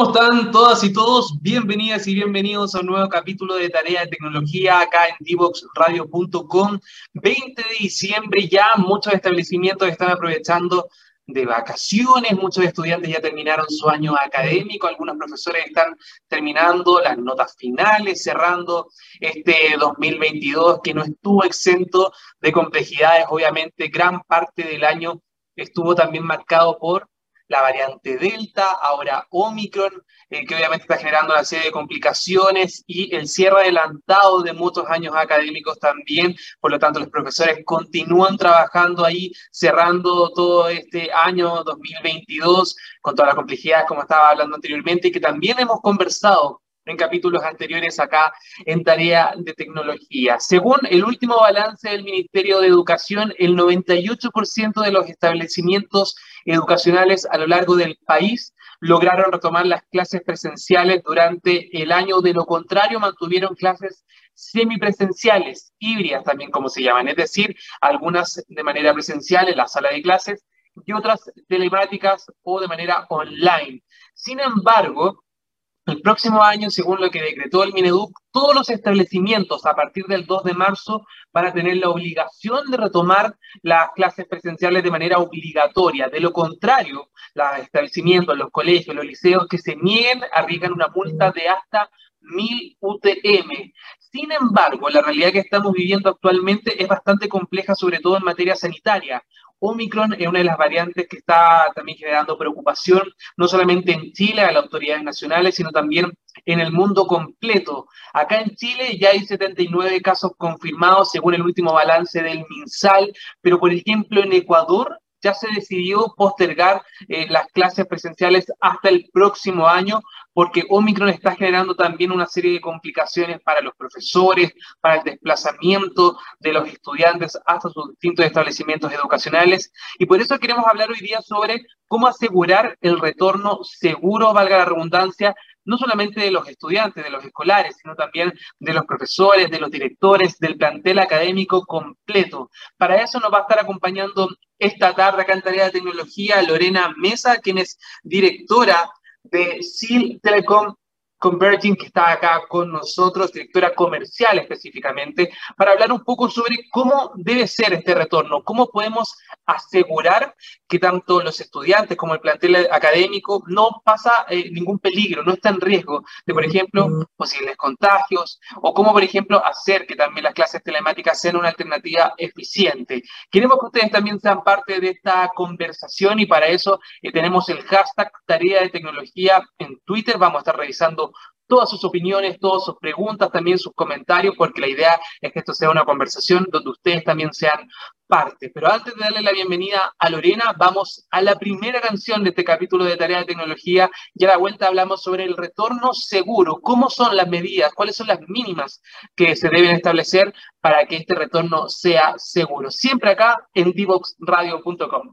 ¿Cómo están todas y todos? Bienvenidas y bienvenidos a un nuevo capítulo de Tarea de Tecnología acá en divoxradio.com. 20 de diciembre ya muchos establecimientos están aprovechando de vacaciones, muchos estudiantes ya terminaron su año académico, algunos profesores están terminando las notas finales, cerrando este 2022 que no estuvo exento de complejidades, obviamente gran parte del año estuvo también marcado por la variante Delta, ahora Omicron, eh, que obviamente está generando una serie de complicaciones y el cierre adelantado de muchos años académicos también. Por lo tanto, los profesores continúan trabajando ahí, cerrando todo este año 2022 con todas las complejidades, como estaba hablando anteriormente, y que también hemos conversado en capítulos anteriores acá en Tarea de Tecnología. Según el último balance del Ministerio de Educación, el 98% de los establecimientos educacionales a lo largo del país lograron retomar las clases presenciales durante el año. De lo contrario, mantuvieron clases semipresenciales, híbridas también como se llaman, es decir, algunas de manera presencial en la sala de clases y otras telemáticas o de manera online. Sin embargo, el próximo año, según lo que decretó el Mineduc, todos los establecimientos a partir del 2 de marzo van a tener la obligación de retomar las clases presenciales de manera obligatoria. De lo contrario, los establecimientos, los colegios, los liceos que se nieguen arriesgan una multa de hasta 1000 UTM. Sin embargo, la realidad que estamos viviendo actualmente es bastante compleja, sobre todo en materia sanitaria. Omicron es una de las variantes que está también generando preocupación, no solamente en Chile, a las autoridades nacionales, sino también en el mundo completo. Acá en Chile ya hay 79 casos confirmados según el último balance del MinSal, pero por ejemplo en Ecuador ya se decidió postergar eh, las clases presenciales hasta el próximo año porque Omicron está generando también una serie de complicaciones para los profesores, para el desplazamiento de los estudiantes hasta sus distintos establecimientos educacionales. Y por eso queremos hablar hoy día sobre cómo asegurar el retorno seguro, valga la redundancia, no solamente de los estudiantes, de los escolares, sino también de los profesores, de los directores, del plantel académico completo. Para eso nos va a estar acompañando esta tarde acá en Tarea de Tecnología Lorena Mesa, quien es directora de SIL Telecom Converging, que está acá con nosotros, directora comercial específicamente, para hablar un poco sobre cómo debe ser este retorno, cómo podemos asegurar que tanto los estudiantes como el plantel académico no pasa eh, ningún peligro, no está en riesgo de, por ejemplo, posibles contagios, o cómo, por ejemplo, hacer que también las clases telemáticas sean una alternativa eficiente. Queremos que ustedes también sean parte de esta conversación y para eso eh, tenemos el hashtag Tarea de Tecnología en Twitter. Vamos a estar revisando todas sus opiniones, todas sus preguntas, también sus comentarios, porque la idea es que esto sea una conversación donde ustedes también sean parte. Pero antes de darle la bienvenida a Lorena, vamos a la primera canción de este capítulo de Tarea de Tecnología y a la vuelta hablamos sobre el retorno seguro, cómo son las medidas, cuáles son las mínimas que se deben establecer para que este retorno sea seguro. Siempre acá en divoxradio.com.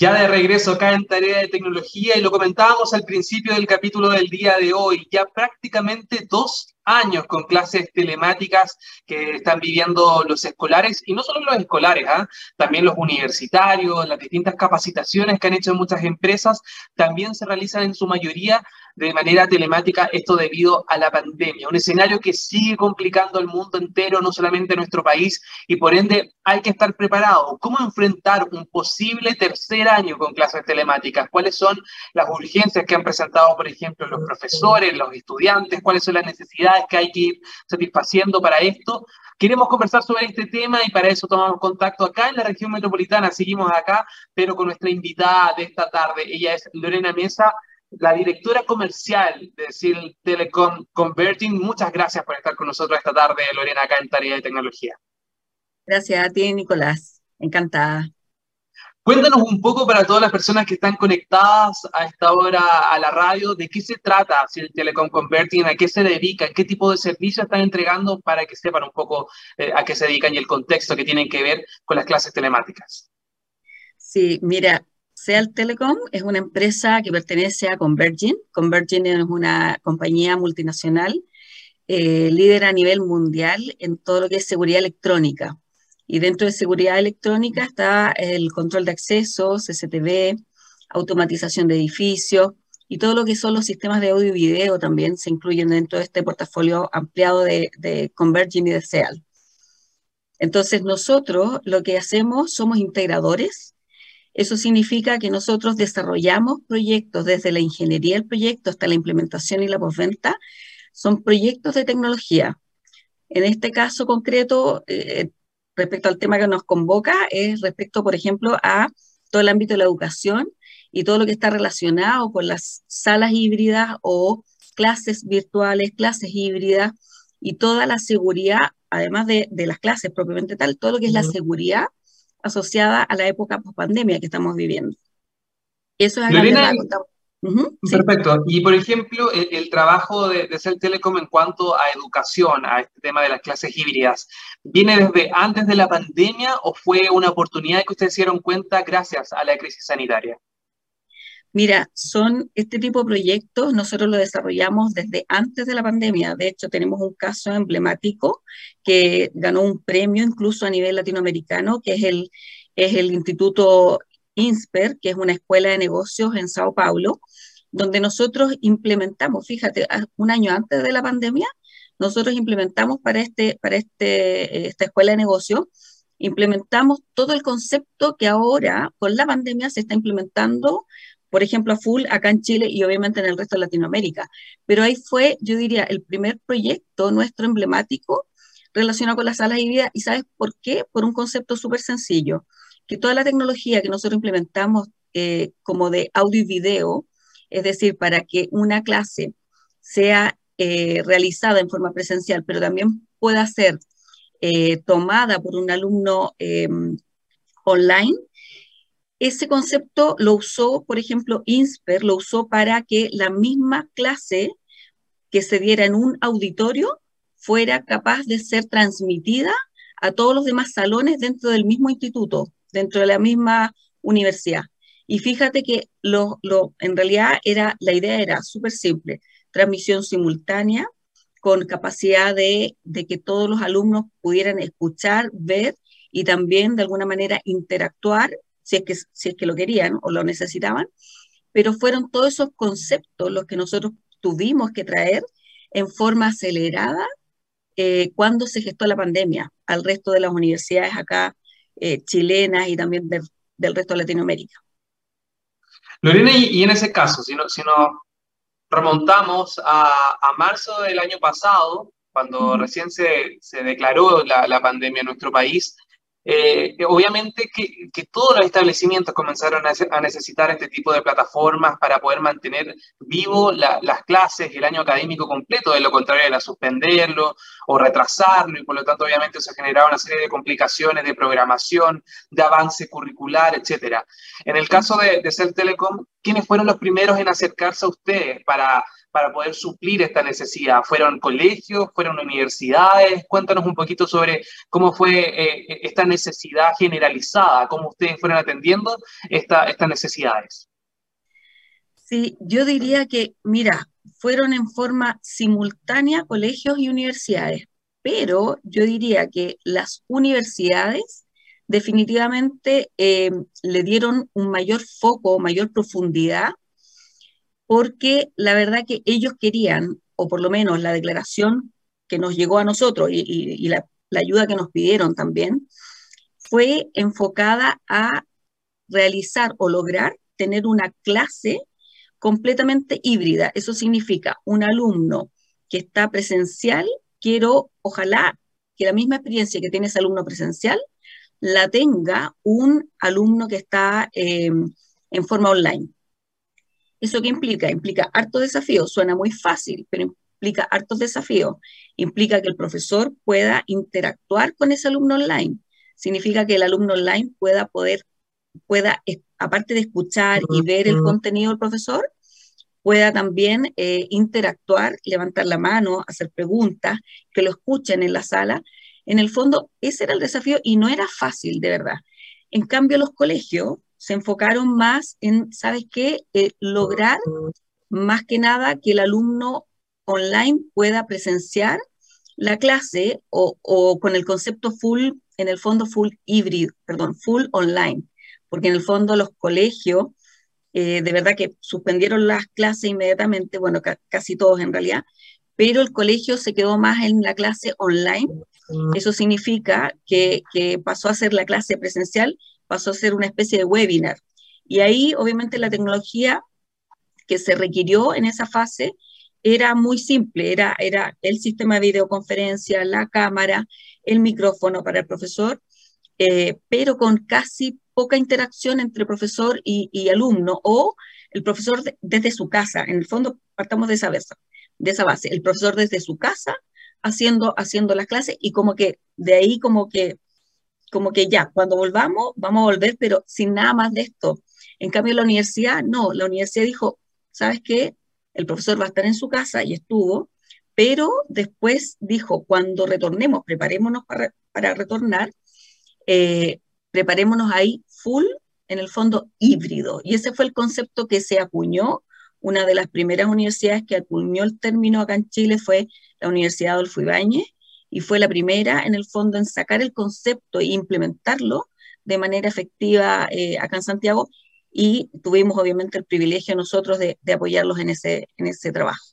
Ya de regreso acá en Tarea de Tecnología y lo comentábamos al principio del capítulo del día de hoy, ya prácticamente dos años con clases telemáticas que están viviendo los escolares, y no solo los escolares, ¿ah? también los universitarios, las distintas capacitaciones que han hecho muchas empresas, también se realizan en su mayoría de manera telemática, esto debido a la pandemia, un escenario que sigue complicando el mundo entero, no solamente nuestro país, y por ende hay que estar preparado. ¿Cómo enfrentar un posible tercer año con clases telemáticas? ¿Cuáles son las urgencias que han presentado, por ejemplo, los profesores, los estudiantes? ¿Cuáles son las necesidades? que hay que ir satisfaciendo para esto. Queremos conversar sobre este tema y para eso tomamos contacto acá en la región metropolitana. Seguimos acá, pero con nuestra invitada de esta tarde. Ella es Lorena Mesa, la directora comercial de Sil Telecom Converting. Muchas gracias por estar con nosotros esta tarde, Lorena, acá en Tarea de Tecnología. Gracias a ti, Nicolás. Encantada. Cuéntanos un poco para todas las personas que están conectadas a esta hora a la radio, de qué se trata Sil Telecom Converting, a qué se dedica, qué tipo de servicios están entregando para que sepan un poco eh, a qué se dedican y el contexto que tienen que ver con las clases telemáticas. Sí, mira, Seal Telecom es una empresa que pertenece a Convergin. Convergin es una compañía multinacional eh, líder a nivel mundial en todo lo que es seguridad electrónica. Y dentro de seguridad electrónica está el control de acceso, CCTV, automatización de edificios y todo lo que son los sistemas de audio y video también se incluyen dentro de este portafolio ampliado de, de y de SEAL. Entonces nosotros lo que hacemos somos integradores eso significa que nosotros desarrollamos proyectos desde la ingeniería del proyecto hasta la implementación y la postventa. Son proyectos de tecnología. En este caso concreto, eh, respecto al tema que nos convoca, es respecto, por ejemplo, a todo el ámbito de la educación y todo lo que está relacionado con las salas híbridas o clases virtuales, clases híbridas y toda la seguridad, además de, de las clases propiamente tal, todo lo que es la seguridad asociada a la época post-pandemia que estamos viviendo. Eso es Lorena, Perfecto. Y por ejemplo, el, trabajo de, de Cell Telecom en cuanto a educación, a este tema de las clases híbridas, ¿viene desde antes de la pandemia o fue una oportunidad que ustedes se dieron cuenta gracias a la crisis sanitaria? Mira, son este tipo de proyectos, nosotros lo desarrollamos desde antes de la pandemia. De hecho, tenemos un caso emblemático que ganó un premio incluso a nivel latinoamericano, que es el, es el Instituto INSPER, que es una escuela de negocios en Sao Paulo, donde nosotros implementamos, fíjate, un año antes de la pandemia, nosotros implementamos para, este, para este, esta escuela de negocios, implementamos todo el concepto que ahora, con la pandemia, se está implementando por ejemplo, a full acá en Chile y obviamente en el resto de Latinoamérica. Pero ahí fue, yo diría, el primer proyecto nuestro emblemático relacionado con las salas híbridas. ¿Y sabes por qué? Por un concepto súper sencillo, que toda la tecnología que nosotros implementamos eh, como de audio y video, es decir, para que una clase sea eh, realizada en forma presencial, pero también pueda ser eh, tomada por un alumno em, online, ese concepto lo usó, por ejemplo, INSPER, lo usó para que la misma clase que se diera en un auditorio fuera capaz de ser transmitida a todos los demás salones dentro del mismo instituto, dentro de la misma universidad. Y fíjate que lo, en realidad era, la idea era súper simple, transmisión simultánea con capacidad de, de que todos los alumnos pudieran escuchar, ver y también de alguna manera interactuar si es que, si es que lo querían o lo necesitaban, pero fueron todos esos conceptos los que nosotros tuvimos que traer en forma acelerada eh, cuando se gestó la pandemia al resto de las universidades acá eh, chilenas y también del resto de Latinoamérica. Lorena, y, en ese caso, si, no, si nos remontamos a, a, marzo del año pasado, cuando recién se, se declaró la, la, pandemia en nuestro país, eh, obviamente que, que, todos los establecimientos comenzaron a, necesitar este tipo de plataformas para poder mantener vivo las clases el año académico completo, de lo contrario era suspenderlo o retrasarlo y por lo tanto obviamente se generaba una serie de complicaciones de programación, de avance curricular, etc. En el caso de, de Telecom, ¿quiénes fueron los primeros en acercarse a ustedes para para poder suplir esta necesidad? ¿Fueron colegios? ¿Fueron universidades? Cuéntanos un poquito sobre cómo fue eh, esta necesidad generalizada, cómo ustedes fueron atendiendo estas necesidades. Sí, yo diría que, mira, fueron en forma simultánea colegios y universidades, pero yo diría que las universidades definitivamente eh, le dieron un mayor foco, mayor profundidad porque la verdad que ellos querían, o por lo menos la declaración que nos llegó a nosotros y, la, ayuda que nos pidieron también, fue enfocada a realizar o lograr tener una clase completamente híbrida. Eso significa un alumno que está presencial, quiero, ojalá que la misma experiencia que tiene ese alumno presencial la tenga un alumno que está eh, en forma online. ¿Eso qué implica? Implica harto desafío. Suena muy fácil, pero implica hartos desafíos. Implica que el profesor pueda interactuar con ese alumno online. Significa que el alumno online pueda poder, pueda, aparte de escuchar y ver el contenido del profesor, pueda también eh, interactuar, levantar la mano, hacer preguntas, que lo escuchen en la sala. En el fondo, ese era el desafío y no era fácil, de verdad. En cambio, los colegios se enfocaron más en, ¿sabes qué? Eh, lograr más que nada que el alumno online pueda presenciar la clase o, con el concepto full, en el fondo full híbrido, perdón, full online, porque en el fondo los colegios eh, de verdad que suspendieron las clases inmediatamente, bueno, casi todos en realidad, pero el colegio se quedó más en la clase online. Eso significa que pasó a ser la clase presencial, pasó a ser una especie de webinar. Y ahí, obviamente, la tecnología que se requirió en esa fase era muy simple, era, era el sistema de videoconferencia, la cámara, el micrófono para el profesor, eh, pero con casi poca interacción entre profesor y, alumno o el profesor desde su casa. En el fondo, partamos de esa, base, de esa base. El profesor desde su casa haciendo, haciendo las clases y como que de ahí como que, como que ya, cuando volvamos, vamos a volver, pero sin nada más de esto. En cambio, la universidad, no, la universidad dijo, ¿sabes qué? El profesor va a estar en su casa y estuvo, pero después dijo, cuando retornemos, preparémonos para, para retornar, eh, preparémonos ahí full, en el fondo híbrido. Y ese fue el concepto que se acuñó. Una de las primeras universidades que acuñó el término acá en Chile fue la Universidad Adolfo Ibáñez y fue la primera en el fondo en sacar el concepto e implementarlo de manera efectiva eh, acá en Santiago y tuvimos obviamente el privilegio nosotros de, apoyarlos en ese, en ese trabajo.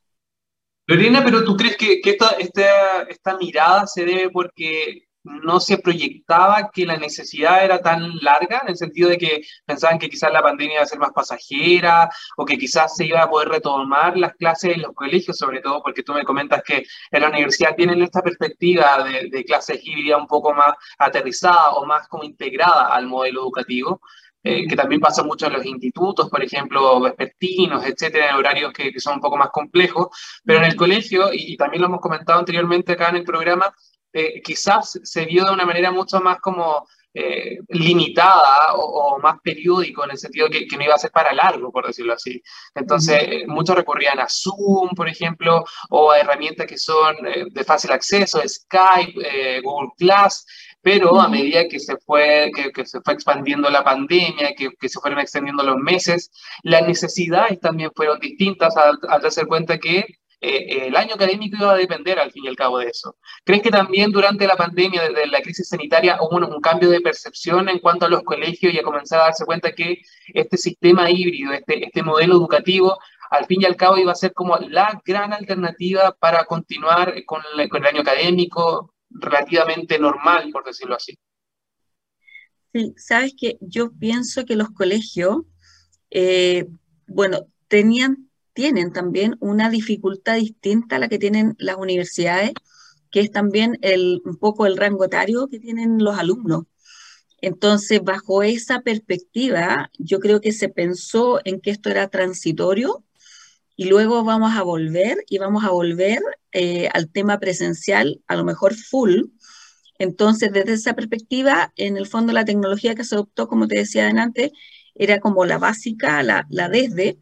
Lorena, pero ¿tú crees que, esta, esta, esta mirada se debe porque no se proyectaba que la necesidad era tan larga, en el sentido de que pensaban que quizás la pandemia iba a ser más pasajera o que quizás se iba a poder retomar las clases en los colegios, sobre todo porque tú me comentas que en la universidad tienen esta perspectiva de, de clases híbridas un poco más aterrizada o más como integrada al modelo educativo. Eh, que también pasa mucho en los institutos, por ejemplo, vespertinos, etcétera, en horarios que, son un poco más complejos, pero en el colegio, y, también lo hemos comentado anteriormente acá en el programa, eh, quizás se vio de una manera mucho más como eh, limitada o, más periódico en el sentido que, que, no iba a ser para largo, por decirlo así. Entonces, eh, muchos recurrían a Zoom, por ejemplo, o a herramientas que son de fácil acceso, Skype, Google Class, pero a medida que se fue, que, se fue expandiendo la pandemia, que, que, se fueron extendiendo los meses, las necesidades también fueron distintas al, al darse cuenta que eh, el año académico iba a depender al fin y al cabo de eso. ¿Crees que también durante la pandemia, desde la crisis sanitaria, hubo un, cambio de percepción en cuanto a los colegios y a comenzar a darse cuenta que este sistema híbrido, este, este modelo educativo, al fin y al cabo iba a ser como la gran alternativa para continuar con, el año académico relativamente normal, por decirlo así? Sí, sabes que yo pienso que los colegios, eh, bueno, tenían tienen también una dificultad distinta a la que tienen las universidades, que es también el, un poco el rango etario que tienen los alumnos. Entonces, bajo esa perspectiva, yo creo que se pensó en que esto era transitorio y luego vamos a volver y vamos a volver eh, al tema presencial, a lo mejor full. Entonces, desde esa perspectiva, en el fondo la tecnología que se adoptó, como te decía adelante, era como la básica, la, la desde,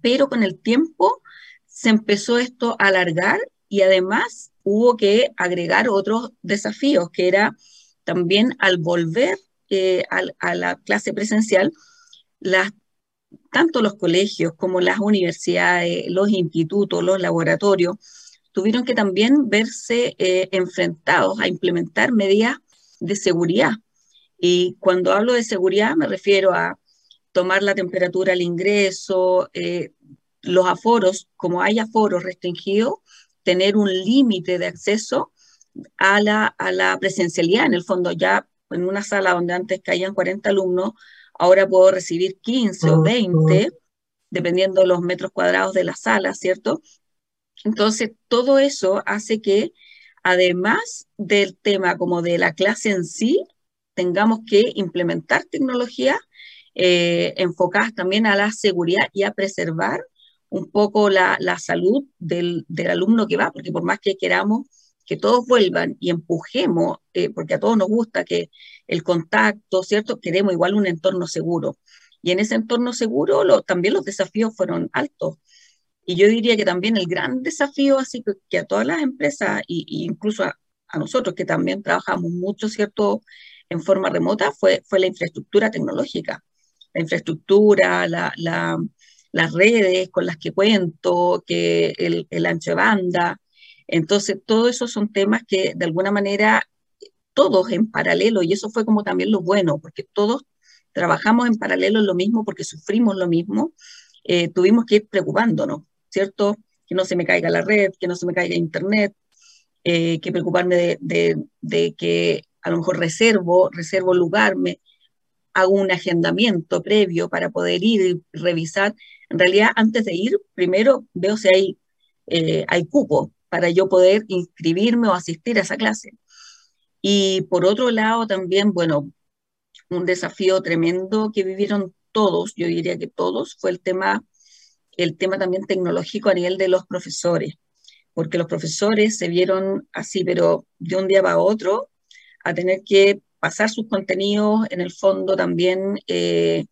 pero con el tiempo se empezó esto a alargar y además hubo que agregar otros desafíos, que era también al volver eh, a, la clase presencial, las, tanto los colegios como las universidades, los institutos, los laboratorios, tuvieron que también verse eh, enfrentados a implementar medidas de seguridad. Y cuando hablo de seguridad me refiero a tomar la temperatura al ingreso, eh, los aforos, como hay aforos restringidos, tener un límite de acceso a la, a la presencialidad. En el fondo, ya en una sala donde antes caían 40 alumnos, ahora puedo recibir 15 o 20, dependiendo de los metros cuadrados de la sala, ¿cierto? Entonces, todo eso hace que además del tema como de la clase en sí, tengamos que implementar tecnologías eh, enfocadas también a la seguridad y a preservar un poco la, salud del, alumno que va, porque por más que queramos que todos vuelvan y empujemos, eh, porque a todos nos gusta que el contacto, ¿cierto? Queremos igual un entorno seguro. Y en ese entorno seguro también los desafíos fueron altos. Y yo diría que también el gran desafío, así que, a todas las empresas, e incluso a, nosotros que también trabajamos mucho, ¿cierto? En forma remota, fue, fue la infraestructura tecnológica. La infraestructura, la, las redes con las que cuento, que el, ancho de banda. Entonces, todo eso son temas que de alguna manera todos en paralelo, y eso fue como también lo bueno, porque todos trabajamos en paralelo lo mismo porque sufrimos lo mismo, eh, tuvimos que ir preocupándonos, ¿cierto? Que no se me caiga la red, que no se me caiga internet, eh, que preocuparme de, de, que a lo mejor reservo, reservo lugar, hago un agendamiento previo para poder ir y revisar. En realidad, antes de ir, primero veo si hay, eh, hay cupo para yo poder inscribirme o asistir a esa clase. Y por otro lado, también, bueno, un desafío tremendo que vivieron todos, yo diría que todos, fue el tema, el tema también tecnológico a nivel de los profesores, porque los profesores se vieron así, pero de un día para otro, a tener que pasar sus contenidos en el fondo también eh,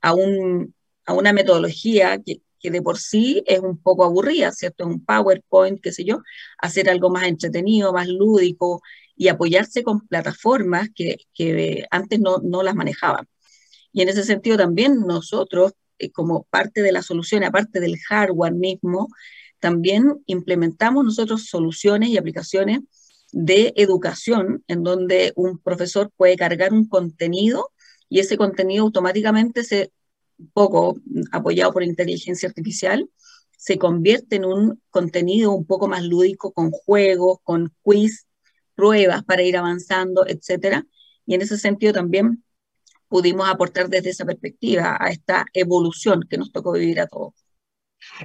a, un, a una metodología que, que de por sí es un poco aburrida, ¿cierto? Un PowerPoint, qué sé yo, hacer algo más entretenido, más lúdico, y apoyarse con plataformas que, que antes no, no, las manejaban. Y en ese sentido también nosotros, eh, como parte de la solución, aparte del hardware mismo, también implementamos nosotros soluciones y aplicaciones de educación en donde un profesor puede cargar un contenido y ese contenido automáticamente se, poco apoyado por inteligencia artificial, se convierte en un contenido un poco más lúdico con juegos, con quiz, pruebas para ir avanzando, etcétera. Y en ese sentido también pudimos aportar desde esa perspectiva a esta evolución que nos tocó vivir a todos.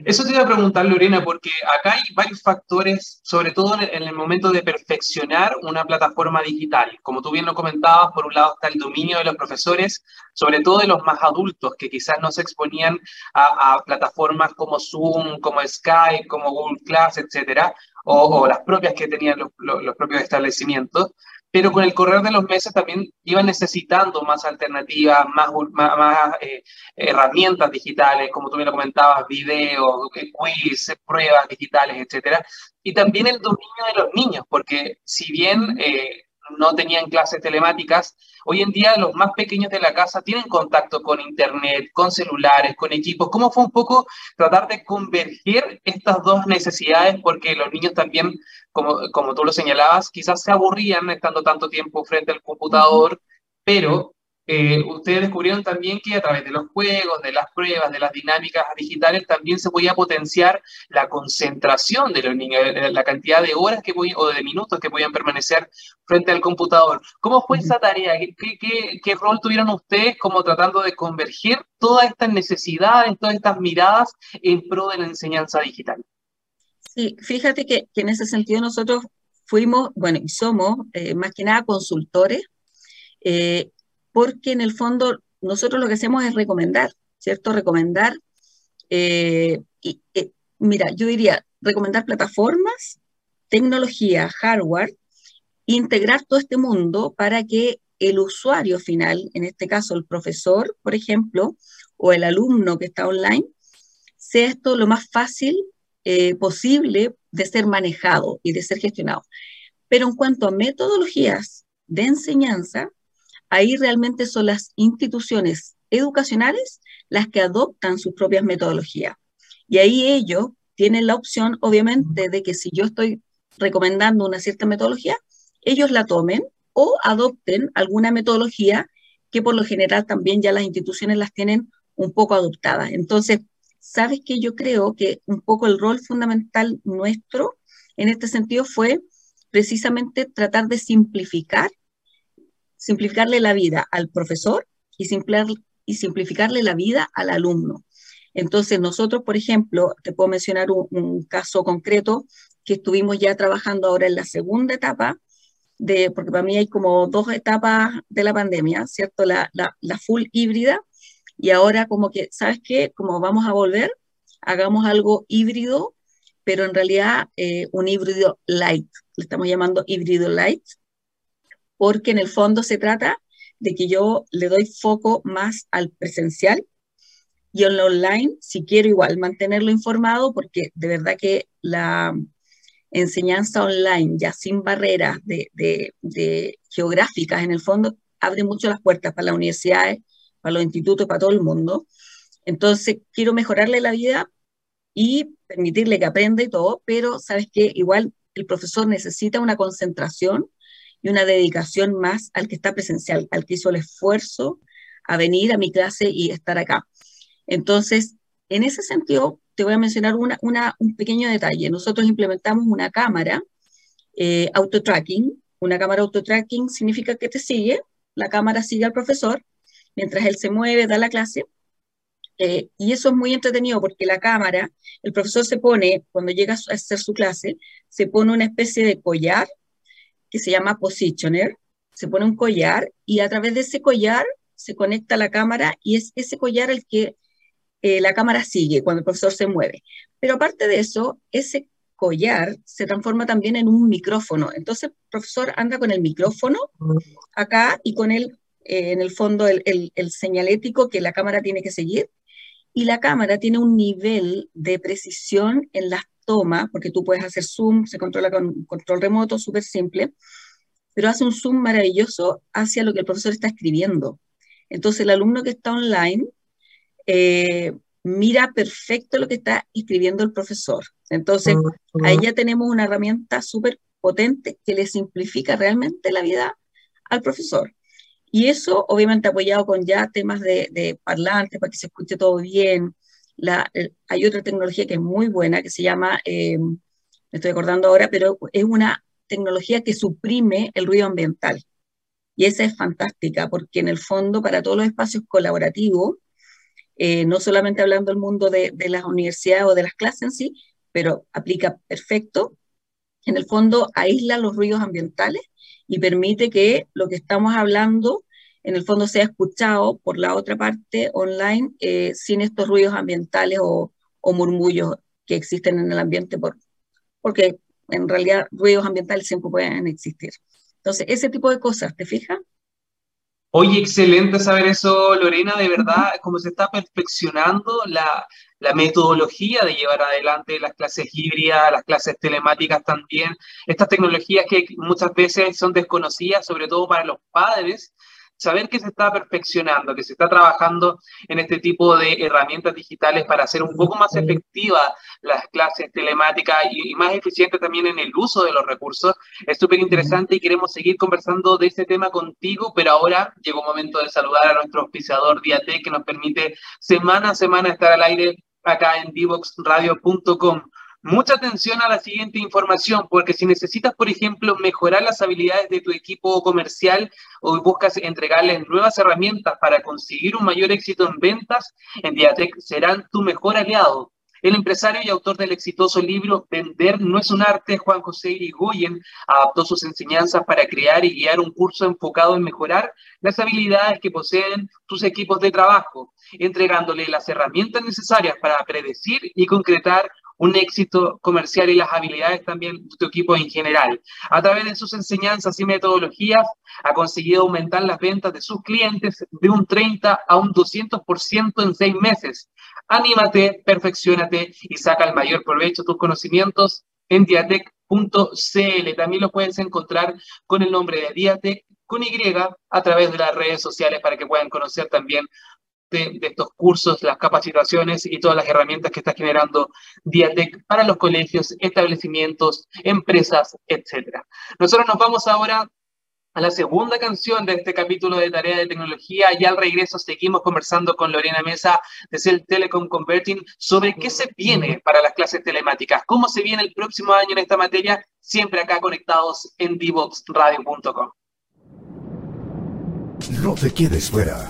Eso te iba a preguntar, Lorena, porque acá hay varios factores, sobre todo en el momento de perfeccionar una plataforma digital. Como tú bien lo comentabas, por un lado está el dominio de los profesores, sobre todo de los más adultos, que quizás no se exponían a, plataformas como Zoom, como Skype, como Google Class, etcétera, o, las propias que tenían los propios establecimientos pero con el correr de los meses también iban necesitando más alternativas, más, más, eh, herramientas digitales, como tú me lo comentabas, videos, eh, quiz, pruebas digitales, etcétera, y también el dominio de los niños, porque si bien eh, no tenían clases telemáticas, hoy en día los más pequeños de la casa tienen contacto con internet, con celulares, con equipos. ¿Cómo fue un poco tratar de converger estas dos necesidades? Porque los niños también, como, como tú lo señalabas, quizás se aburrían estando tanto tiempo frente al computador, pero eh, ustedes descubrieron también que a través de los juegos, de las pruebas, de las dinámicas digitales, también se podía potenciar la concentración de los niños, la cantidad de horas que o de minutos que podían permanecer frente al computador. ¿Cómo fue esa tarea? ¿Qué, qué, rol tuvieron ustedes como tratando de converger todas estas necesidades, todas estas miradas en pro de la enseñanza digital? Sí, fíjate que, en ese sentido nosotros fuimos, bueno, y somos eh, más que nada consultores. Eh, porque en el fondo nosotros lo que hacemos es recomendar, ¿cierto? Recomendar, eh, y, eh, mira, yo diría, recomendar plataformas, tecnología, hardware, integrar todo este mundo para que el usuario final, en este caso el profesor, por ejemplo, o el alumno que está online, sea esto lo más fácil eh, posible de ser manejado y de ser gestionado. Pero en cuanto a metodologías de enseñanza, ahí realmente son las instituciones educacionales las que adoptan sus propias metodologías. Y ahí ellos tienen la opción, obviamente, de que si yo estoy recomendando una cierta metodología, ellos la tomen o adopten alguna metodología que por lo general también ya las instituciones las tienen un poco adoptadas. Entonces, ¿sabes que Yo creo que un poco el rol fundamental nuestro en este sentido fue precisamente tratar de simplificar simplificarle la vida al profesor y, y simplificarle la vida al alumno. Entonces, nosotros, por ejemplo, te puedo mencionar un, caso concreto que estuvimos ya trabajando ahora en la segunda etapa, de, porque para mí hay como dos etapas de la pandemia, ¿cierto? La, la, full híbrida y ahora como que, ¿sabes qué? Como vamos a volver, hagamos algo híbrido, pero en realidad eh, un híbrido light, le estamos llamando híbrido light, porque en el fondo se trata de que yo le doy foco más al presencial y en lo online, si quiero igual mantenerlo informado, porque de verdad que la enseñanza online, ya sin barreras de, geográficas, en el fondo, abre mucho las puertas para las universidades, para los institutos, para todo el mundo. Entonces, quiero mejorarle la vida y permitirle que aprenda y todo, pero sabes que igual el profesor necesita una concentración y una dedicación más al que está presencial, al que hizo el esfuerzo a venir a mi clase y estar acá. Entonces, en ese sentido, te voy a mencionar una, un pequeño detalle. Nosotros implementamos una cámara eh, auto-tracking. Una cámara auto-tracking significa que te sigue, la cámara sigue al profesor mientras él se mueve, da la clase. Eh, y eso es muy entretenido porque la cámara, el profesor se pone, cuando llega a hacer su clase, se pone una especie de collar que se llama positioner, se pone un collar y a través de ese collar se conecta la cámara y es ese collar el que eh, la cámara sigue cuando el profesor se mueve. Pero aparte de eso, ese collar se transforma también en un micrófono. Entonces, el profesor anda con el micrófono acá y con el, eh, en el fondo, el, el, señalético que la cámara tiene que seguir. Y la cámara tiene un nivel de precisión en las tomas, porque tú puedes hacer zoom, se controla con control remoto, súper simple, pero hace un zoom maravilloso hacia lo que el profesor está escribiendo. Entonces, el alumno que está online eh, mira perfecto lo que está escribiendo el profesor. Entonces, ahí ya tenemos una herramienta súper potente que le simplifica realmente la vida al profesor. Y eso, obviamente, apoyado con ya temas de, parlantes para que se escuche todo bien. La, hay otra tecnología que es muy buena que se llama, eh, me estoy acordando ahora, pero es una tecnología que suprime el ruido ambiental. Y esa es fantástica porque en el fondo para todos los espacios colaborativos eh, no solamente hablando del mundo de, las universidades o de las clases en sí, pero aplica perfecto. En el fondo aísla los ruidos ambientales y permite que lo que estamos hablando en el fondo sea escuchado por la otra parte online eh, sin estos ruidos ambientales o, murmullos que existen en el ambiente, por, porque en realidad ruidos ambientales siempre pueden existir. Entonces, ese tipo de cosas, ¿te fijas? Oye, excelente saber eso, Lorena, de verdad, cómo se está perfeccionando la, la, metodología de llevar adelante las clases híbridas, las clases telemáticas también, estas tecnologías que muchas veces son desconocidas, sobre todo para los padres, saber que se está perfeccionando, que se está trabajando en este tipo de herramientas digitales para hacer un poco más efectiva las clases telemáticas y, más eficiente también en el uso de los recursos, es súper interesante y queremos seguir conversando de este tema contigo, pero ahora llegó el momento de saludar a nuestro auspiciador Diate que nos permite semana a semana estar al aire acá en divoxradio.com. Mucha atención a la siguiente información, porque si necesitas, por ejemplo, mejorar las habilidades de tu equipo comercial o buscas entregarles nuevas herramientas para conseguir un mayor éxito en ventas, en Diatec serán tu mejor aliado. El empresario y autor del exitoso libro Vender no es un arte, Juan José Irigoyen, adaptó sus enseñanzas para crear y guiar un curso enfocado en mejorar las habilidades que poseen tus equipos de trabajo, entregándole las herramientas necesarias para predecir y concretar un éxito comercial y las habilidades también de tu equipo en general. A través de sus enseñanzas y metodologías, ha conseguido aumentar las ventas de sus clientes de un 30 a un 200% en seis meses. Anímate, perfeccionate y saca el mayor provecho de tus conocimientos en diatec.cl. También lo puedes encontrar con el nombre de Diatec con Y a través de las redes sociales para que puedan conocer también de, estos cursos, las capacitaciones y todas las herramientas que está generando Diatec para los colegios, establecimientos, empresas, etc. Nosotros nos vamos ahora a la segunda canción de este capítulo de Tarea de Tecnología y al regreso seguimos conversando con Lorena Mesa de Cell Telecom Converting sobre qué se viene para las clases telemáticas, cómo se viene el próximo año en esta materia, siempre acá conectados en divoxradio.com. No te quedes fuera.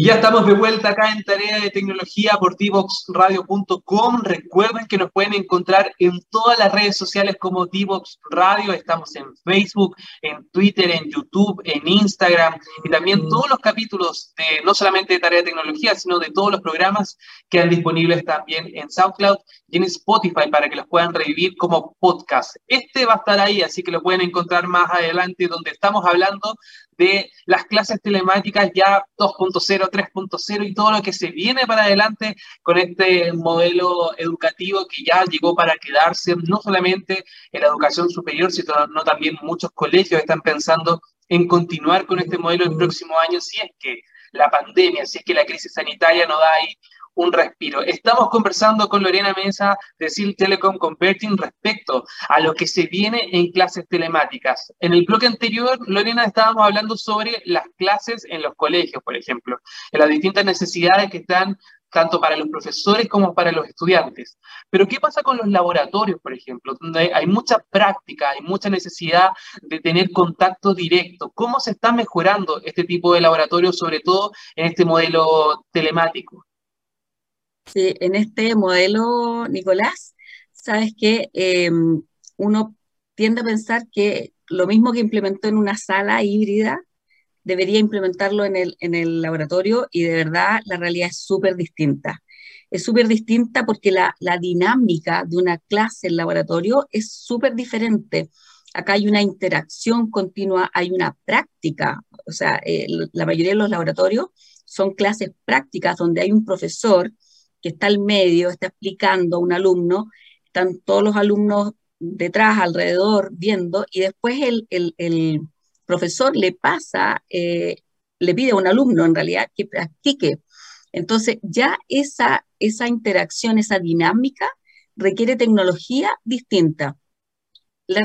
Y ya estamos de vuelta acá en Tarea de Tecnología por divoxradio.com. Recuerden que nos pueden encontrar en todas las redes sociales como Divox Radio. Estamos en Facebook, en Twitter, en YouTube, en Instagram y también todos los capítulos de no solamente de Tarea de Tecnología, sino de todos los programas quedan disponibles también en SoundCloud y en Spotify para que los puedan revivir como podcast. Este va a estar ahí, así que lo pueden encontrar más adelante donde estamos hablando de las clases telemáticas ya 2.0, 3.0 y todo lo que se viene para adelante con este modelo educativo que ya llegó para quedarse, no solamente en la educación superior, sino también muchos colegios están pensando en continuar con este modelo el próximo año si es que la pandemia, si es que la crisis sanitaria no da ahí un respiro. Estamos conversando con Lorena Mesa de SIL Telecom Converting respecto a lo que se viene en clases telemáticas. En el bloque anterior, Lorena, estábamos hablando sobre las clases en los colegios, por ejemplo, en las distintas necesidades que están tanto para los profesores como para los estudiantes. Pero ¿qué pasa con los laboratorios, por ejemplo, donde hay mucha práctica, hay mucha necesidad de tener contacto directo? ¿Cómo se está mejorando este tipo de laboratorios, sobre todo en este modelo telemático? Sí, en este modelo, Nicolás, sabes que em, uno tiende a pensar que lo mismo que implementó en una sala híbrida, debería implementarlo en el, en el laboratorio y de verdad la realidad es súper distinta. Es súper distinta porque la, la dinámica de una clase en laboratorio es súper diferente. Acá hay una interacción continua, hay una práctica, o sea, eh, la mayoría de los laboratorios son clases prácticas donde hay un profesor que está al medio, está explicando a un alumno, están todos los alumnos detrás, alrededor, viendo, y después el, el, profesor le pasa, eh, le pide a un alumno en realidad que practique. Entonces ya esa, esa interacción, esa dinámica requiere tecnología distinta. La,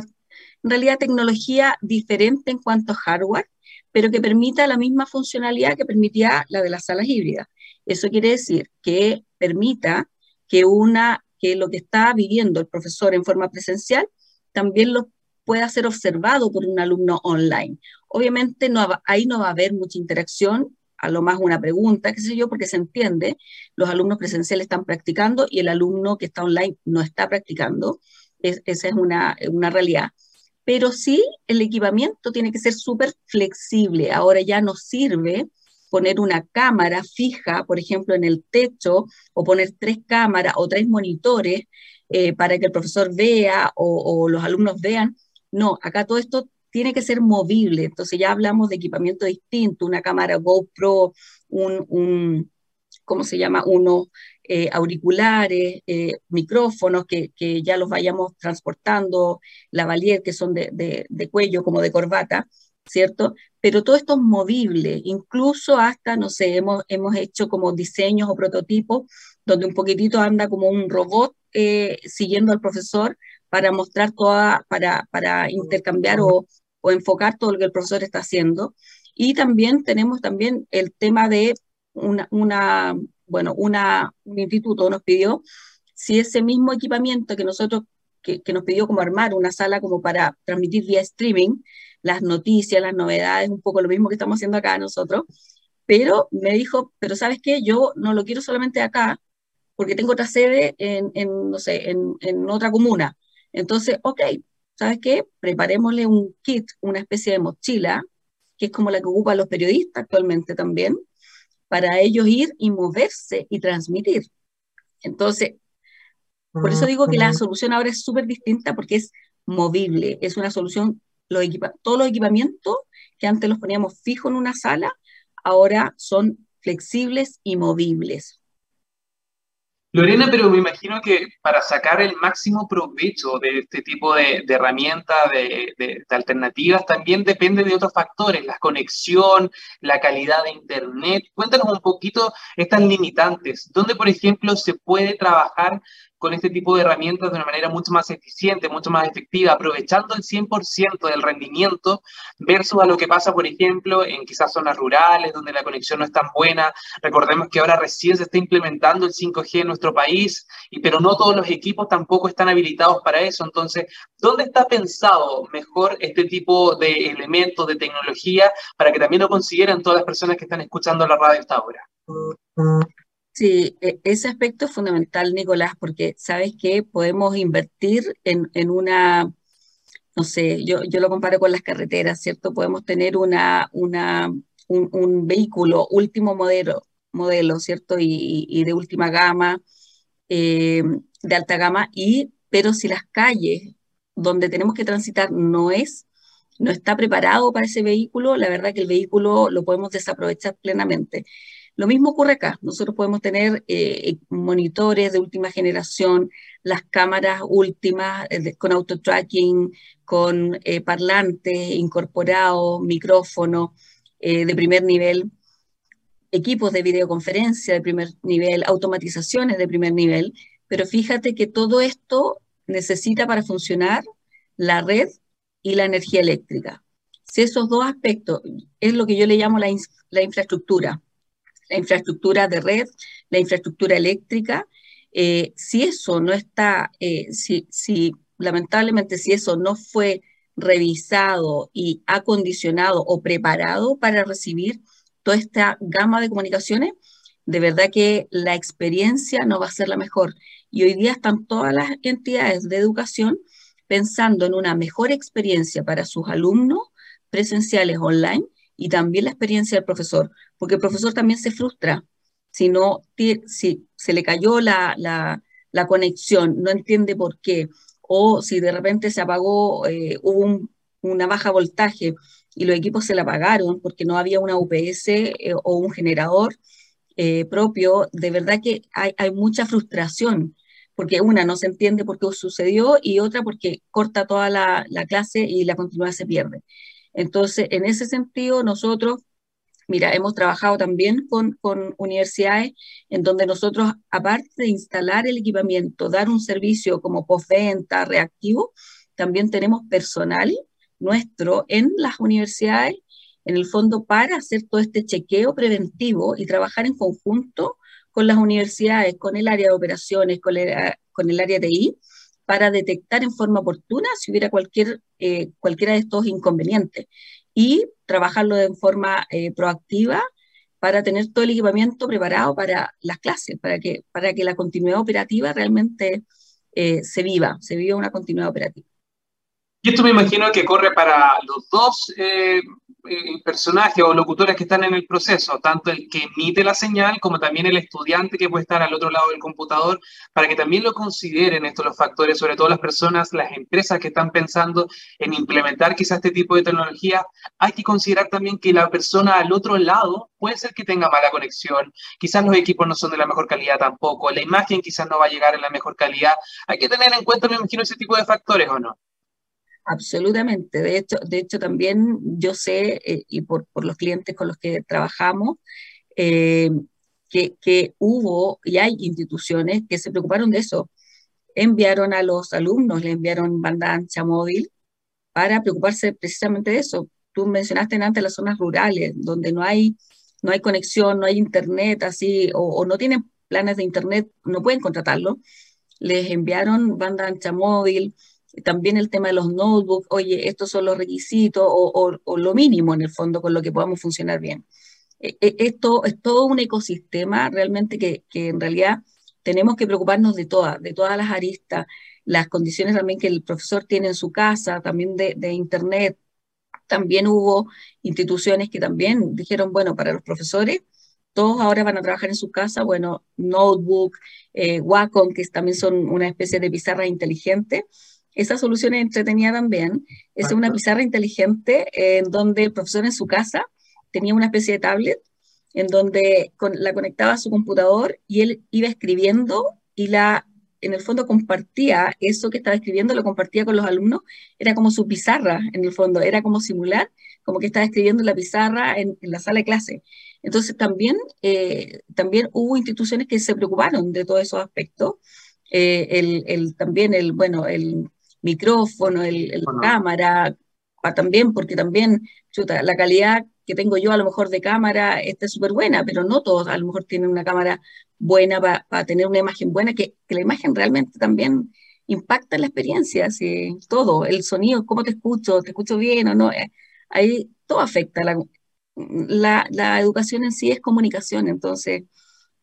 en realidad tecnología diferente en cuanto a hardware, pero que permita la misma funcionalidad que permitía la de las salas híbridas. Eso quiere decir que permita que, una, que lo que está viviendo el profesor en forma presencial también lo pueda ser observado por un alumno online. Obviamente no, ahí no va a haber mucha interacción, a lo más una pregunta, qué sé yo, porque se entiende, los alumnos presenciales están practicando y el alumno que está online no está practicando, esa es una, una realidad. Pero sí, el equipamiento tiene que ser súper flexible. Ahora ya nos sirve poner una cámara fija, por ejemplo, en el techo, o poner tres cámaras o tres monitores eh, para que el profesor vea o, los alumnos vean. No, acá todo esto tiene que ser movible. Entonces ya hablamos de equipamiento distinto, una cámara GoPro, un, ¿cómo se llama? Unos eh, auriculares, eh, micrófonos que, ya los vayamos transportando, la valier que son de, de, cuello como de corbata, ¿cierto? Pero todo esto es movible, incluso hasta, no sé, hemos, hemos hecho como diseños o prototipos donde un poquitito anda como un robot eh, siguiendo al profesor para mostrar toda, para, para intercambiar o, o, enfocar todo lo que el profesor está haciendo. Y también tenemos también el tema de una, una bueno, una, un instituto nos pidió si ese mismo equipamiento que nosotros, que, que nos pidió como armar una sala como para transmitir vía streaming, las noticias, las novedades, un poco lo mismo que estamos haciendo acá nosotros, pero me dijo, pero ¿sabes qué? Yo no lo quiero solamente acá, porque tengo otra sede en, en no sé, en, en, otra comuna. Entonces, ok, ¿sabes qué? Preparémosle un kit, una especie de mochila, que es como la que ocupan los periodistas actualmente también, para ellos ir y moverse y transmitir. Entonces, por eso digo que la solución ahora es súper distinta porque es movible, es una solución todos los equipamientos que antes los poníamos fijos en una sala, ahora son flexibles y movibles. Lorena, pero me imagino que para sacar el máximo provecho de este tipo de, herramientas, de, alternativas, también depende de otros factores, la conexión, la calidad de Internet. Cuéntanos un poquito estas limitantes. ¿Dónde, por ejemplo, se puede trabajar con este tipo de herramientas de una manera mucho más eficiente, mucho más efectiva, aprovechando el 100% del rendimiento versus a lo que pasa, por ejemplo, en quizás zonas rurales donde la conexión no es tan buena. Recordemos que ahora recién se está implementando el 5G en nuestro país, y, pero no todos los equipos tampoco están habilitados para eso. Entonces, ¿dónde está pensado mejor este tipo de elementos, de tecnología, para que también lo consideren todas las personas que están escuchando la radio hasta ahora? Sí, e, ese aspecto es fundamental, Nicolás, porque sabes que podemos invertir en, una, no sé, yo, yo, lo comparo con las carreteras, ¿cierto? Podemos tener una, una, un, vehículo último modelo, modelo ¿cierto? Y, de última gama, eh, de alta gama, y, pero si las calles donde tenemos que transitar no es no está preparado para ese vehículo, la verdad que el vehículo lo podemos desaprovechar plenamente. Lo mismo ocurre acá. Nosotros podemos tener eh, monitores de última generación, las cámaras últimas eh, con auto-tracking, con eh, parlantes incorporados, micrófono de primer nivel, equipos de videoconferencia de primer nivel, automatizaciones de primer nivel. Pero fíjate que todo esto necesita para funcionar la red y la energía eléctrica. Si esos dos aspectos es lo que yo le llamo la infraestructura, la infraestructura de red, la infraestructura eléctrica. Eh, si eso no está, eh, si, si lamentablemente si eso no fue revisado y acondicionado o preparado para recibir toda esta gama de comunicaciones, de verdad que la experiencia no va a ser la mejor. Y hoy día están todas las entidades de educación pensando en una mejor experiencia para sus alumnos presenciales online y también la experiencia del profesor, porque el profesor también se frustra si no, si se le cayó la, la, conexión, no entiende por qué, o si de repente se apagó, eh, hubo una baja voltaje y los equipos se la apagaron porque no había una UPS eh, o un generador eh, propio, de verdad que hay, hay, mucha frustración, porque una no se entiende por qué sucedió y otra porque corta toda la, la clase y la continuidad se pierde. Entonces, en ese sentido, nosotros, mira, hemos trabajado también con, universidades en donde nosotros, aparte de instalar el equipamiento, dar un servicio como postventa, reactivo, también tenemos personal nuestro en las universidades, en el fondo, para hacer todo este chequeo preventivo y trabajar en conjunto con las universidades, con el área de operaciones, con el, con el área de I, para detectar en forma oportuna si hubiera cualquier, eh, cualquiera de estos inconvenientes y trabajarlo de forma eh, proactiva para tener todo el equipamiento preparado para las clases, para que, para que la continuidad operativa realmente eh, se viva, se viva una continuidad operativa. Y esto me imagino que corre para los dos personajes o locutores que están en el proceso, tanto el que emite la señal como también el estudiante que puede estar al otro lado del computador, para que también lo consideren estos los factores, sobre todo las personas, las empresas que están pensando en implementar quizás este tipo de tecnología, hay que considerar también que la persona al otro lado puede ser que tenga mala conexión, quizás los equipos no son de la mejor calidad tampoco, la imagen quizás no va a llegar en la mejor calidad, hay que tener en cuenta, me imagino, ese tipo de factores o no. Absolutamente. De hecho, de hecho también yo sé, eh, y por, por, los clientes con los que trabajamos, eh, que, que, hubo y hay instituciones que se preocuparon de eso. Enviaron a los alumnos, le enviaron banda ancha móvil para preocuparse precisamente de eso. Tú mencionaste antes las zonas rurales, donde no hay, no hay conexión, no hay internet así, o, o no tienen planes de internet, no pueden contratarlo. Les enviaron banda ancha móvil, también el tema de los notebooks, oye, estos son los requisitos o, lo mínimo en el fondo con lo que podamos funcionar bien. E, e, esto es todo un ecosistema realmente que, en realidad tenemos que preocuparnos de todas, de todas las aristas, las condiciones también que el profesor tiene en su casa, también de, internet. También hubo instituciones que también dijeron, bueno, para los profesores, todos ahora van a trabajar en su casa, bueno, notebook, eh, Wacom, que también son una especie de pizarra inteligente, esa solución es entretenida también. Es una pizarra inteligente en donde el profesor en su casa tenía una especie de tablet en donde la conectaba a su computador y él iba escribiendo y la, en el fondo compartía eso que estaba escribiendo, lo compartía con los alumnos, era como su pizarra, en el fondo, era como simular, como que estaba escribiendo la pizarra en, la sala de clase. Entonces también, eh, también hubo instituciones que se preocuparon de todos esos aspectos. Eh, el, el, también el, bueno, el micrófono, el, cámara, también, porque también, chuta, la calidad que tengo yo a lo mejor de cámara está súper buena, pero no todos a lo mejor tienen una cámara buena para tener una imagen buena, que, la imagen realmente también impacta en la experiencia, así, todo, el sonido, cómo te escucho, te escucho bien o no, eh, ahí todo afecta. La, la, educación en sí es comunicación, entonces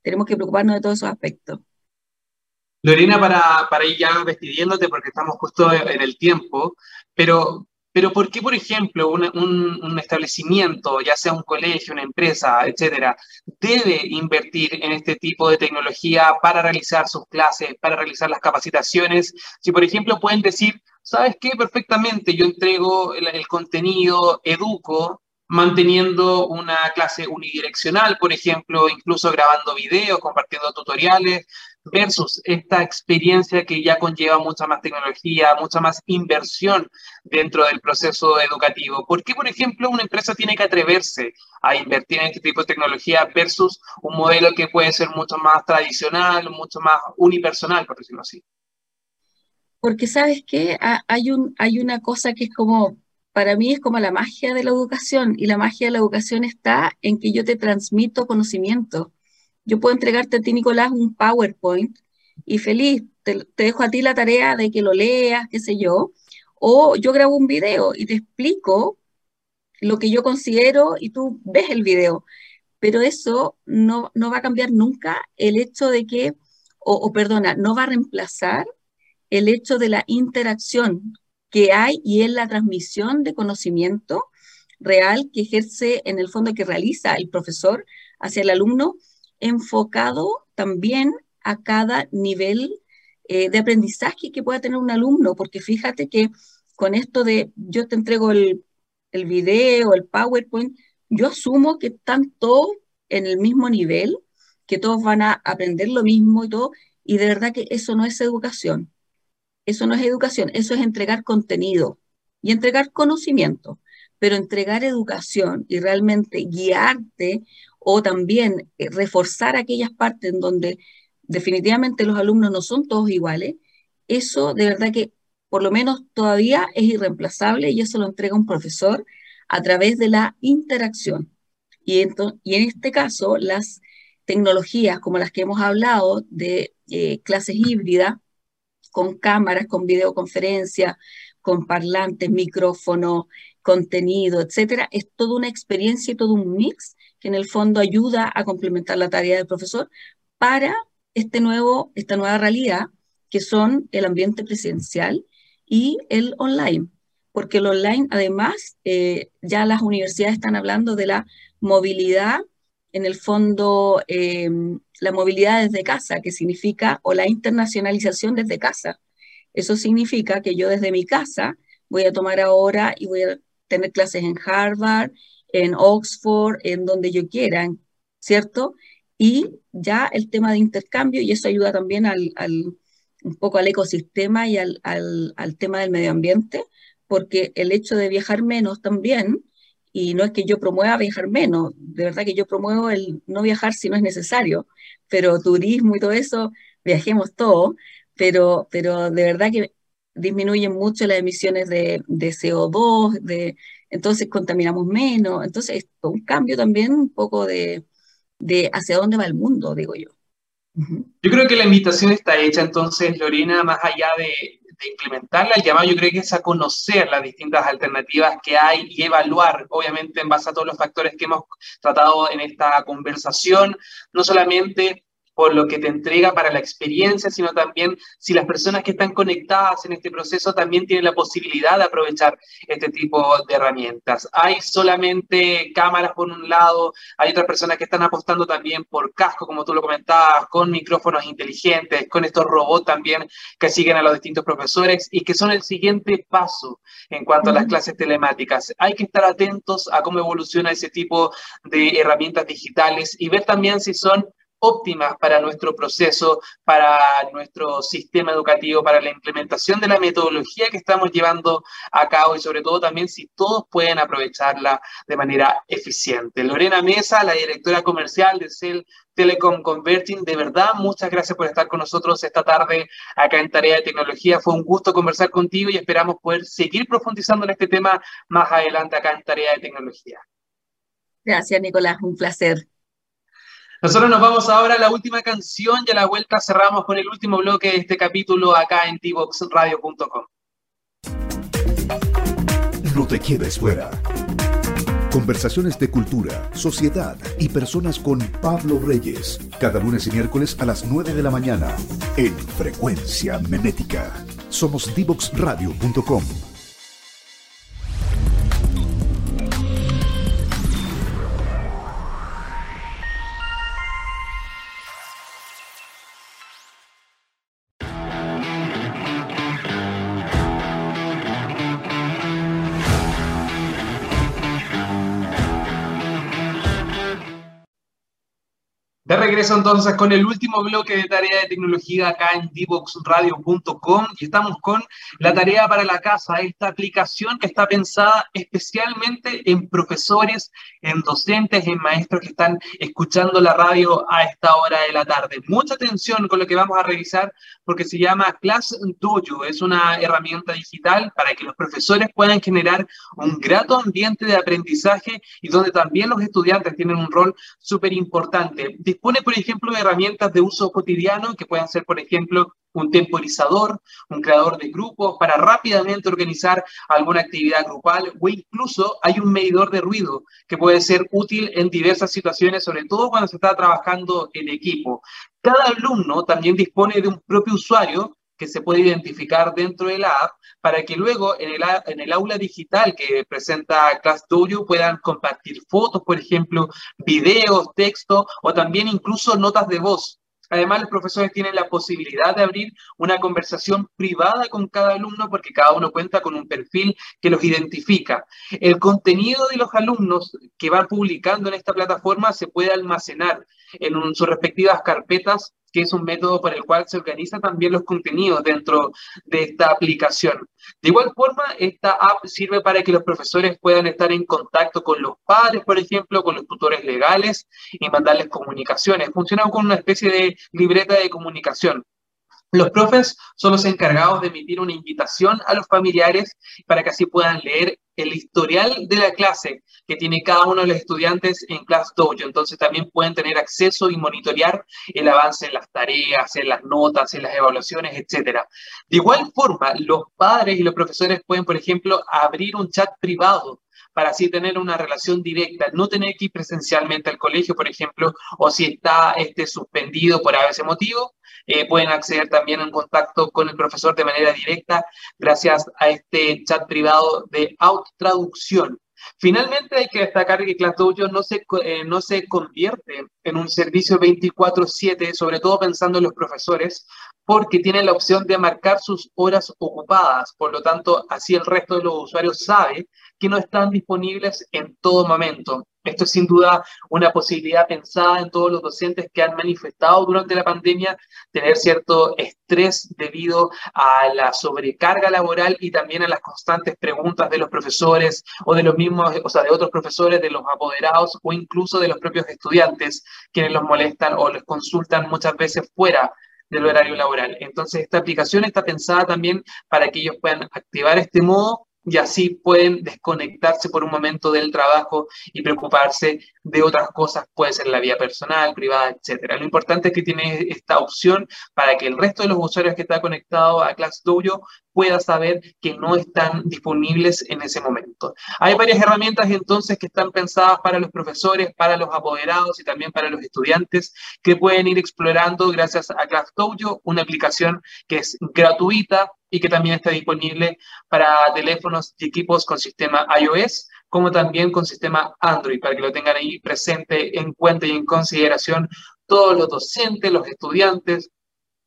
tenemos que preocuparnos de todos esos aspectos. Lorena, para, para ir ya despidiéndote, porque estamos justo en el tiempo, pero pero ¿por qué, por ejemplo, un, establecimiento, ya sea un colegio, una empresa, etcétera, debe invertir en este tipo de tecnología para realizar sus clases, para realizar las capacitaciones? Si, por ejemplo, pueden decir, ¿sabes qué? Perfectamente, yo entrego el contenido, educo, manteniendo una clase unidireccional, por ejemplo, incluso grabando videos, compartiendo tutoriales, versus esta experiencia que ya conlleva mucha más tecnología, mucha más inversión dentro del proceso educativo. ¿Por qué, por ejemplo, una empresa tiene que atreverse a invertir en este tipo de tecnología versus un modelo que puede ser mucho más tradicional, mucho más unipersonal, por decirlo así? Porque sabes que hay, un, hay una cosa que es como para mí es como la magia de la educación y la magia de la educación está en que yo te transmito conocimiento. Yo puedo entregarte a ti, Nicolás, un PowerPoint y feliz, te, dejo a ti la tarea de que lo leas, qué sé yo, o yo grabo un video y te explico lo que yo considero y tú ves el video. Pero eso no, no va a cambiar nunca el hecho de que, o, o perdona, no va a reemplazar el hecho de la interacción que hay y es la transmisión de conocimiento real que ejerce en el fondo que realiza el profesor hacia el alumno, enfocado también a cada nivel eh, de aprendizaje que pueda tener un alumno, porque fíjate que con esto de yo te entrego el, el video, el PowerPoint, yo asumo que están todos en el mismo nivel, que todos van a aprender lo mismo y todo, y de verdad que eso no es educación. Eso no es educación, eso es entregar contenido y entregar conocimiento, pero entregar educación y realmente guiarte o también eh, reforzar aquellas partes en donde definitivamente los alumnos no son todos iguales, eso de verdad que por lo menos todavía es irreemplazable y eso lo entrega un profesor a través de la interacción. Y, y en este caso, las tecnologías como las que hemos hablado de eh, clases híbridas, con cámaras, con videoconferencia, con parlantes, micrófonos, contenido, etcétera, es toda una experiencia y todo un mix que en el fondo ayuda a complementar la tarea del profesor para este nuevo, esta nueva realidad que son el ambiente presencial y el online. Porque el online, además, eh, ya las universidades están hablando de la movilidad, en el fondo, em, la movilidad desde casa, que significa, o la internacionalización desde casa. Eso significa que yo desde mi casa voy a tomar ahora y voy a tener clases en Harvard, en Oxford, en donde yo quiera, ¿cierto? Y ya el tema de intercambio, y eso ayuda también al, un poco al ecosistema y al, al tema del medio ambiente, porque el hecho de viajar menos también y no es que yo promueva viajar menos, de verdad que yo promuevo el no viajar si no es necesario, pero turismo y todo eso, viajemos todo, pero, pero de verdad que disminuyen mucho las emisiones de, de CO2, de, entonces contaminamos menos, entonces esto, un cambio también un poco de, de hacia dónde va el mundo, digo yo. Yo creo que la invitación está hecha entonces, Lorena, más allá de, de implementarla, el llamado yo creo que es a conocer las distintas alternativas que hay y evaluar, obviamente en base a todos los factores que hemos tratado en esta conversación, no solamente por lo que te entrega para la experiencia, sino también si las personas que están conectadas en este proceso también tienen la posibilidad de aprovechar este tipo de herramientas. Hay solamente cámaras por un lado, hay otras personas que están apostando también por casco, como tú lo comentabas, con micrófonos inteligentes, con estos robots también que siguen a los distintos profesores y que son el siguiente paso en cuanto a las clases telemáticas. Hay que estar atentos a cómo evoluciona ese tipo de herramientas digitales y ver también si son óptimas para nuestro proceso, para nuestro sistema educativo, para la implementación de la metodología que estamos llevando a cabo y sobre todo también si todos pueden aprovecharla de manera eficiente. Lorena Mesa, la directora comercial de Cell Telecom Converting, de verdad, muchas gracias por estar con nosotros esta tarde acá en Tarea de Tecnología. Fue un gusto conversar contigo y esperamos poder seguir profundizando en este tema más adelante acá en Tarea de Tecnología. Gracias, Nicolás, un placer. Nosotros nos vamos ahora a la última canción y a la vuelta cerramos con el último bloque de este capítulo acá en tboxradio.com. No te quedes fuera. Conversaciones de cultura, sociedad y personas con Pablo Reyes. Cada lunes y miércoles a las 9 de la mañana en Frecuencia Memética. Somos divoxradio.com. regreso entonces con el último bloque de tarea de tecnología acá en divoxradio.com y estamos con la tarea para la casa, esta aplicación que está pensada especialmente en profesores, en docentes, en maestros que están escuchando la radio a esta hora de la tarde. Mucha atención con lo que vamos a revisar porque se llama Class Dojo, es una herramienta digital para que los profesores puedan generar un grato ambiente de aprendizaje y donde también los estudiantes tienen un rol súper importante Dispone, por ejemplo, de herramientas de uso cotidiano que pueden ser, por ejemplo, un temporizador, un creador de grupos para rápidamente organizar alguna actividad grupal o incluso hay un medidor de ruido que puede ser útil en diversas situaciones, sobre todo cuando se está trabajando en equipo. Cada alumno también dispone de un propio usuario que se puede identificar dentro de la app para que luego en el, en el aula digital que presenta ClassDojo puedan compartir fotos, por ejemplo, videos, texto o también incluso notas de voz. Además, los profesores tienen la posibilidad de abrir una conversación privada con cada alumno porque cada uno cuenta con un perfil que los identifica. El contenido de los alumnos que van publicando en esta plataforma se puede almacenar en sus respectivas carpetas que es un método por el cual se organizan también los contenidos dentro de esta aplicación. De igual forma, esta app sirve para que los profesores puedan estar en contacto con los padres, por ejemplo, con los tutores legales y mandarles comunicaciones. Funciona como una especie de libreta de comunicación. Los profes son los encargados de emitir una invitación a los familiares para que así puedan leer el historial de la clase que tiene cada uno de los estudiantes en Class Dojo. Entonces también pueden tener acceso y monitorear el avance en las tareas, en las notas, en las evaluaciones, etc. De igual forma, los padres y los profesores pueden, por ejemplo, abrir un chat privado para así tener una relación directa, no tener que ir presencialmente al colegio, por ejemplo, o si está este, suspendido por ese motivo, eh, pueden acceder también en contacto con el profesor de manera directa gracias a este chat privado de traducción. Finalmente hay que destacar que ClassDojo no se, eh, no se convierte en un servicio 24/7, sobre todo pensando en los profesores, porque tienen la opción de marcar sus horas ocupadas. Por lo tanto, así el resto de los usuarios sabe que no están disponibles en todo momento. Esto es sin duda una posibilidad pensada en todos los docentes que han manifestado durante la pandemia tener cierto estrés debido a la sobrecarga laboral y también a las constantes preguntas de los profesores o de los mismos, o sea, de otros profesores, de los apoderados o incluso de los propios estudiantes quienes los molestan o les consultan muchas veces fuera del horario laboral. Entonces, esta aplicación está pensada también para que ellos puedan activar este modo y así pueden desconectarse por un momento del trabajo y preocuparse de otras cosas, puede ser la vía personal, privada, etcétera. Lo importante es que tiene esta opción para que el resto de los usuarios que están conectados a ClassDojo pueda saber que no están disponibles en ese momento. Hay varias herramientas entonces que están pensadas para los profesores, para los apoderados y también para los estudiantes que pueden ir explorando gracias a ClassDojo, una aplicación que es gratuita, y que también está disponible para teléfonos y equipos con sistema iOS, como también con sistema Android, para que lo tengan ahí presente, en cuenta y en consideración todos los docentes, los estudiantes,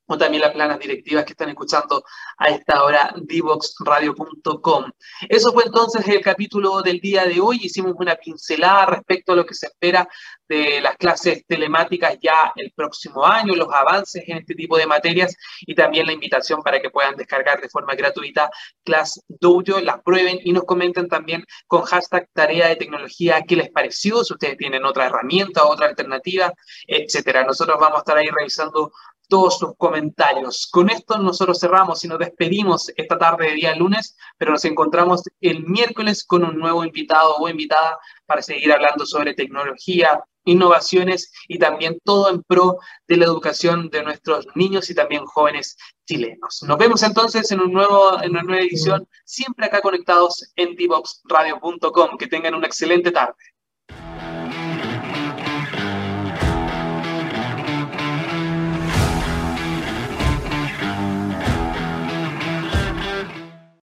o también las planas directivas que están escuchando a esta hora, divoxradio.com. Eso fue entonces el capítulo del día de hoy. Hicimos una pincelada respecto a lo que se espera de las clases telemáticas ya el próximo año, los avances en este tipo de materias y también la invitación para que puedan descargar de forma gratuita Class Dojo, las prueben y nos comenten también con hashtag tarea de tecnología qué les pareció, si ustedes tienen otra herramienta, otra alternativa, etcétera. Nosotros vamos a estar ahí revisando todos sus comentarios. Con esto nosotros cerramos y nos despedimos esta tarde de día lunes, pero nos encontramos el miércoles con un nuevo invitado o invitada para seguir hablando sobre tecnología, innovaciones y también todo en pro de la educación de nuestros niños y también jóvenes chilenos. Nos vemos entonces en, un nuevo, en una nueva edición, siempre acá conectados en divoxradio.com. Que tengan una excelente tarde.